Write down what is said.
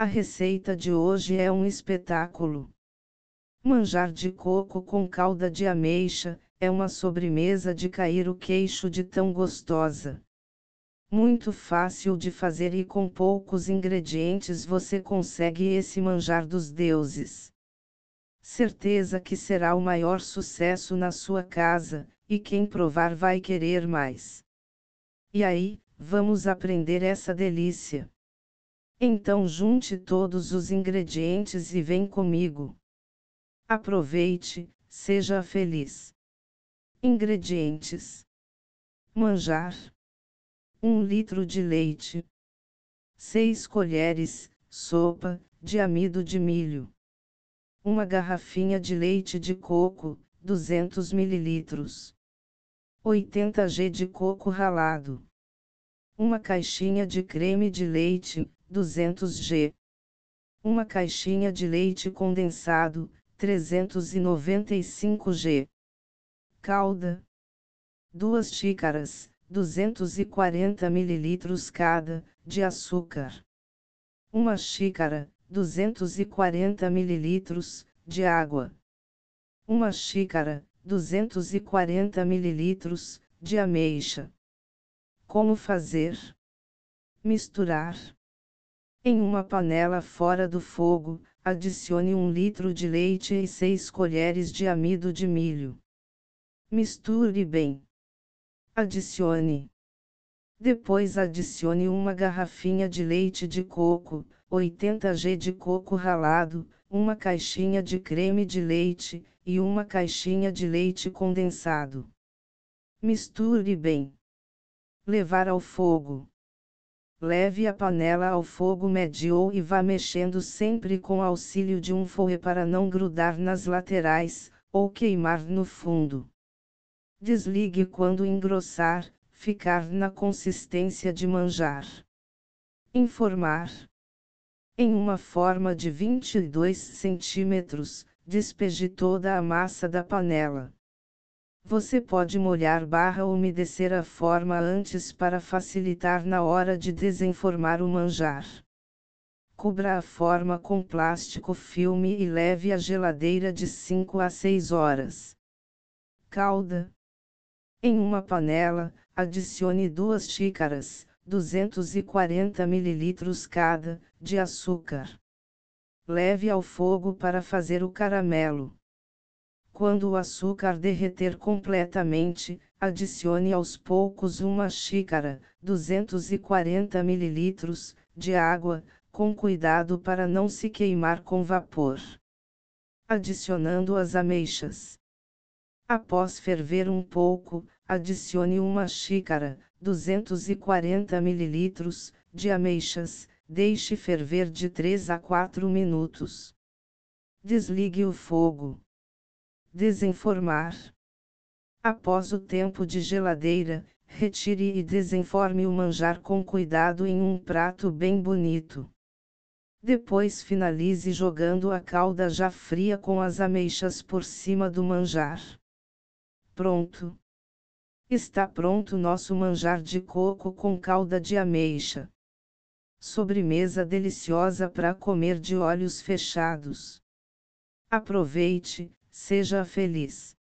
A receita de hoje é um espetáculo. Manjar de coco com calda de ameixa é uma sobremesa de cair o queixo de tão gostosa. Muito fácil de fazer e com poucos ingredientes você consegue esse manjar dos deuses. Certeza que será o maior sucesso na sua casa, e quem provar vai querer mais. E aí, vamos aprender essa delícia. Então junte todos os ingredientes e vem comigo. Aproveite, seja feliz. Ingredientes: Manjar 1 litro de leite, 6 colheres, sopa, de amido de milho. Uma garrafinha de leite de coco, 200 ml. 80 g de coco ralado. Uma caixinha de creme de leite, 200 g. Uma caixinha de leite condensado, 395 g. Calda. 2 xícaras, 240 ml cada, de açúcar. Uma xícara, 240 ml, de água. Uma xícara, 240 ml, de ameixa. Como fazer? Misturar. Em uma panela fora do fogo, adicione 1 litro de leite e 6 colheres de amido de milho. Misture bem. Adicione. Depois adicione uma garrafinha de leite de coco, 80 g de coco ralado, uma caixinha de creme de leite, e uma caixinha de leite condensado. Misture bem. Levar ao fogo. Leve a panela ao fogo médio e vá mexendo sempre com auxílio de um fouet para não grudar nas laterais, ou queimar no fundo. Desligue quando engrossar, ficar na consistência de manjar. Informar. Em uma forma de 22 centímetros, despeje toda a massa da panela. Você pode molhar barra umedecer a forma antes para facilitar na hora de desenformar o manjar. Cubra a forma com plástico filme e leve à geladeira de 5 a 6 horas. Calda. Em uma panela, adicione duas xícaras, 240 ml cada, de açúcar. Leve ao fogo para fazer o caramelo. Quando o açúcar derreter completamente, adicione aos poucos uma xícara, 240 ml, de água, com cuidado para não se queimar com vapor. Adicionando as ameixas. Após ferver um pouco, adicione uma xícara, 240 ml, de ameixas, deixe ferver de 3 a 4 minutos. Desligue o fogo. Desenformar. Após o tempo de geladeira, retire e desenforme o manjar com cuidado em um prato bem bonito. Depois finalize jogando a calda já fria com as ameixas por cima do manjar. Pronto. Está pronto nosso manjar de coco com calda de ameixa. Sobremesa deliciosa para comer de olhos fechados. Aproveite, seja feliz.